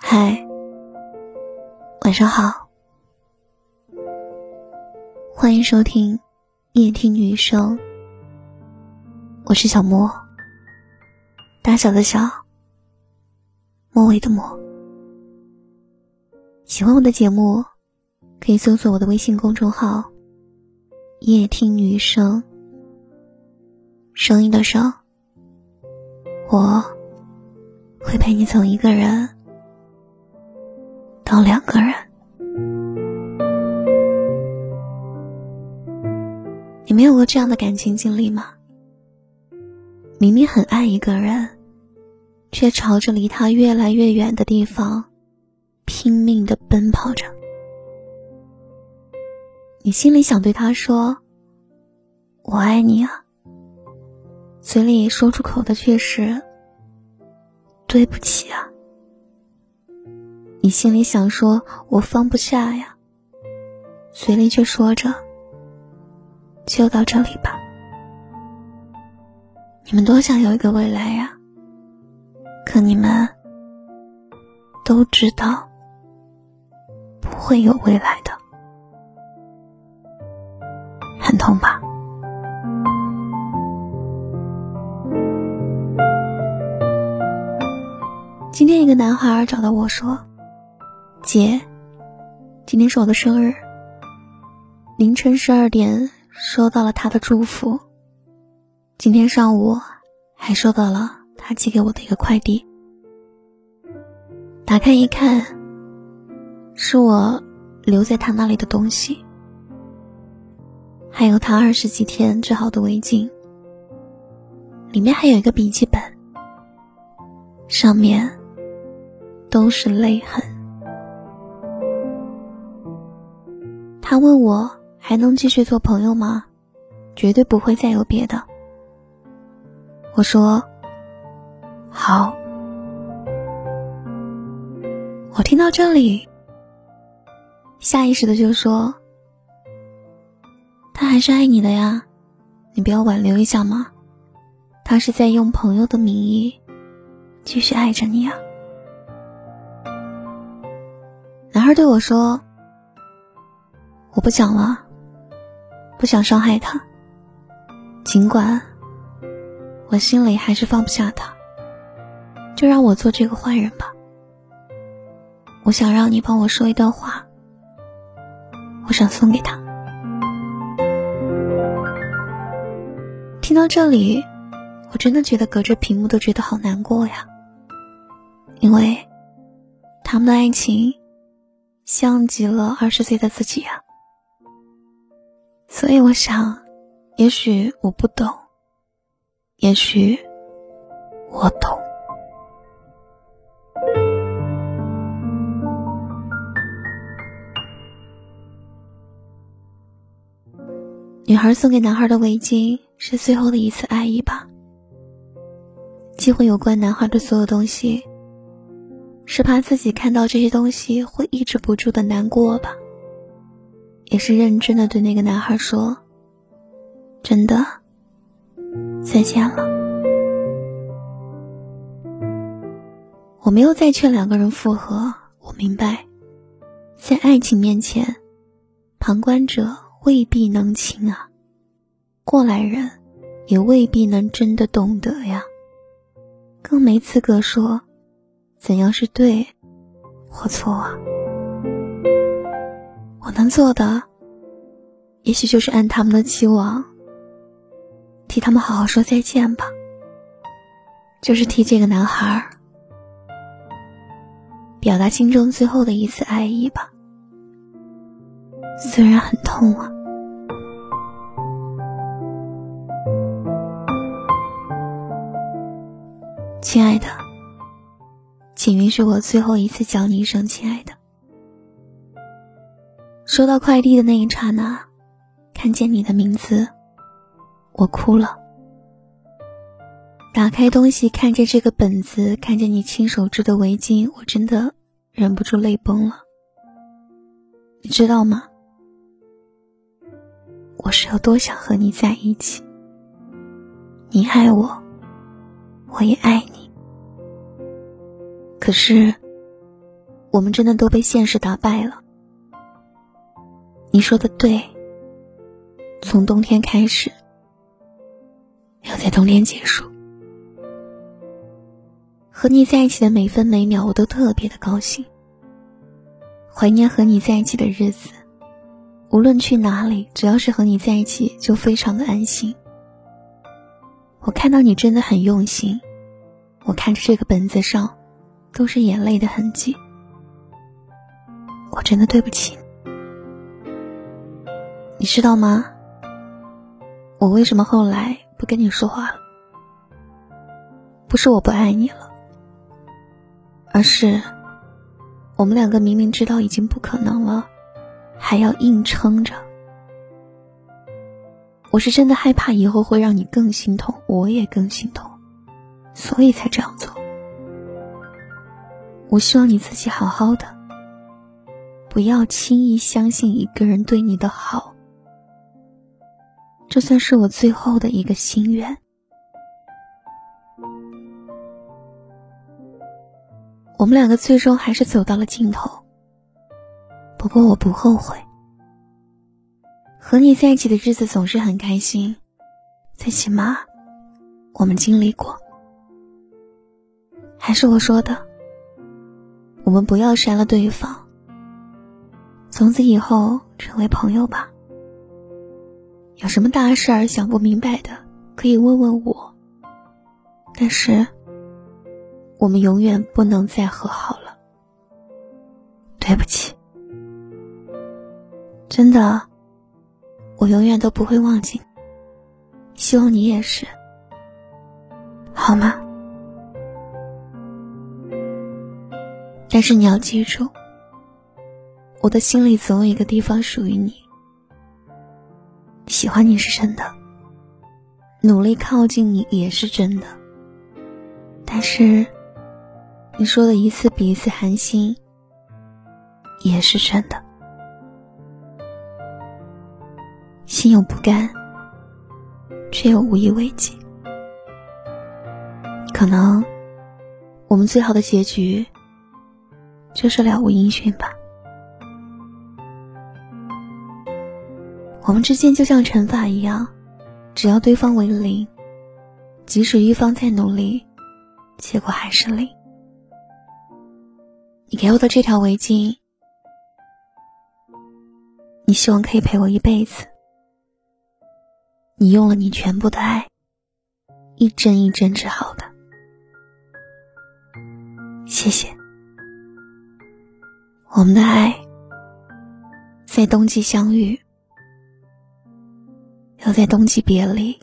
嗨，晚上好，欢迎收听夜听女生，我是小莫，大小的小，末尾的末。喜欢我的节目，可以搜索我的微信公众号“夜听女生”，声音的声，我会陪你从一个人。到两个人，你没有过这样的感情经历吗？明明很爱一个人，却朝着离他越来越远的地方拼命的奔跑着。你心里想对他说：“我爱你啊。”嘴里说出口的却是：“对不起啊。”你心里想说“我放不下呀”，嘴里却说着“就到这里吧”。你们多想有一个未来呀，可你们都知道不会有未来的，很痛吧？今天一个男孩找到我说。姐，今天是我的生日。凌晨十二点收到了他的祝福。今天上午还收到了他寄给我的一个快递。打开一看，是我留在他那里的东西，还有他二十几天织好的围巾。里面还有一个笔记本，上面都是泪痕。他问我还能继续做朋友吗？绝对不会再有别的。我说好。我听到这里，下意识的就说：“他还是爱你的呀，你不要挽留一下吗？他是在用朋友的名义继续爱着你啊。”男孩对我说。我不讲了，不想伤害他。尽管我心里还是放不下他，就让我做这个坏人吧。我想让你帮我说一段话，我想送给他。听到这里，我真的觉得隔着屏幕都觉得好难过呀，因为他们的爱情像极了二十岁的自己呀。所以我想，也许我不懂，也许我懂。女孩送给男孩的围巾是最后的一次爱意吧？几乎有关男孩的所有东西，是怕自己看到这些东西会抑制不住的难过吧？也是认真的对那个男孩说：“真的，再见了。”我没有再劝两个人复合。我明白，在爱情面前，旁观者未必能清啊，过来人也未必能真的懂得呀，更没资格说怎样是对或错啊。我能做的，也许就是按他们的期望，替他们好好说再见吧。就是替这个男孩表达心中最后的一次爱意吧。虽然很痛啊，亲爱的，请允许我最后一次叫你一声亲爱的。收到快递的那一刹那，看见你的名字，我哭了。打开东西，看见这个本子，看见你亲手织的围巾，我真的忍不住泪崩了。你知道吗？我是有多想和你在一起。你爱我，我也爱你。可是，我们真的都被现实打败了。你说的对，从冬天开始，要在冬天结束。和你在一起的每分每秒，我都特别的高兴。怀念和你在一起的日子，无论去哪里，只要是和你在一起，就非常的安心。我看到你真的很用心，我看着这个本子上，都是眼泪的痕迹。我真的对不起你，你知道吗？我为什么后来不跟你说话了？不是我不爱你了。而是，我们两个明明知道已经不可能了，还要硬撑着。我是真的害怕以后会让你更心痛，我也更心痛，所以才这样做。我希望你自己好好的，不要轻易相信一个人对你的好。这算是我最后的一个心愿。我们两个最终还是走到了尽头。不过我不后悔，和你在一起的日子总是很开心，最起码我们经历过。还是我说的，我们不要删了对方，从此以后成为朋友吧。有什么大事儿想不明白的，可以问问我。但是。我们永远不能再和好了，对不起，真的，我永远都不会忘记。希望你也是，好吗？但是你要记住，我的心里总有一个地方属于你。喜欢你是真的，努力靠近你也是真的，但是。你说的一次比一次寒心，也是真的。心有不甘，却又无以为继。可能我们最好的结局，就是了无音讯吧。我们之间就像乘法一样，只要对方为零，即使一方再努力，结果还是零。你给我的这条围巾，你希望可以陪我一辈子。你用了你全部的爱，一针一针织好的，谢谢。我们的爱，在冬季相遇，又在冬季别离。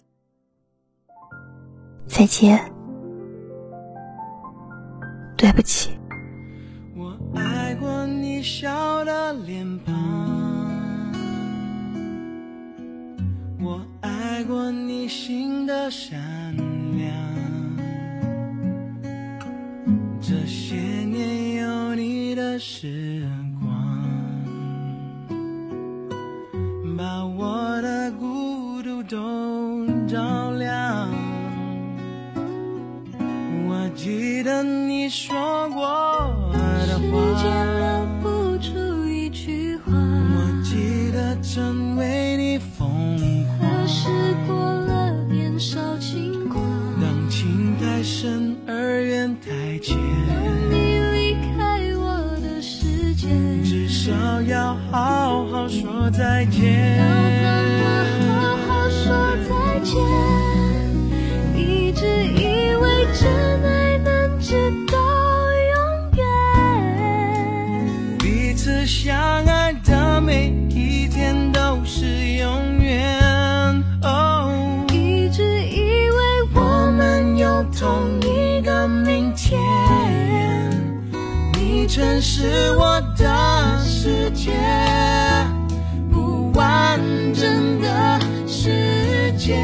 再见，对不起。我爱过你笑的脸庞，我爱过你心的善良。这些年有你的时光，都照亮。我记得你说过的话。时间留不出一句话。我记得曾为你疯狂，可是过了年少轻狂。当情太深而缘太浅，当你离开我的世界，至少要好好说再见。爱的每一天都是永远哦，一直以为我们有同一个明天，你曾是我的世界，不完整的世界。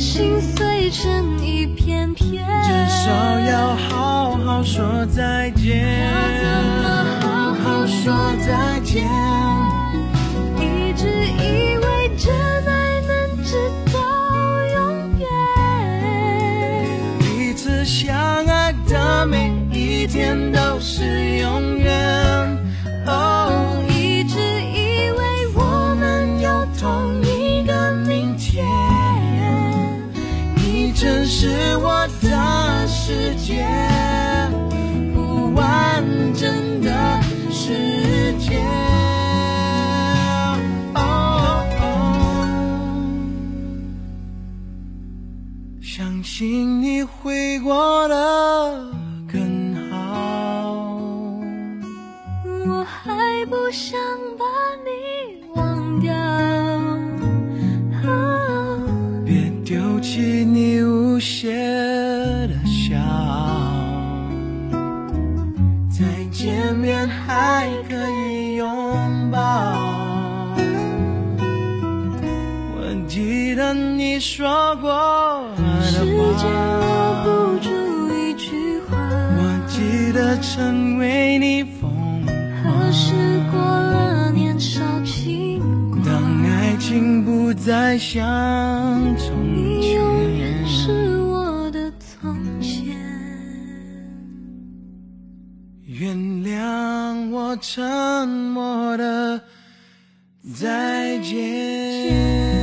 心碎成一片片，至少要好好说再见。要怎么好好说再见？一直以为真爱能直到永远，彼此相爱的每一天都是过得更好。我还不想把你忘掉。别丢弃你无邪的笑，再见面还可以拥抱。我记得你说过时的话，成为你疯何时。过了年少轻狂？当爱情不再像从前你永远。是我的从前。原谅我沉默的再见。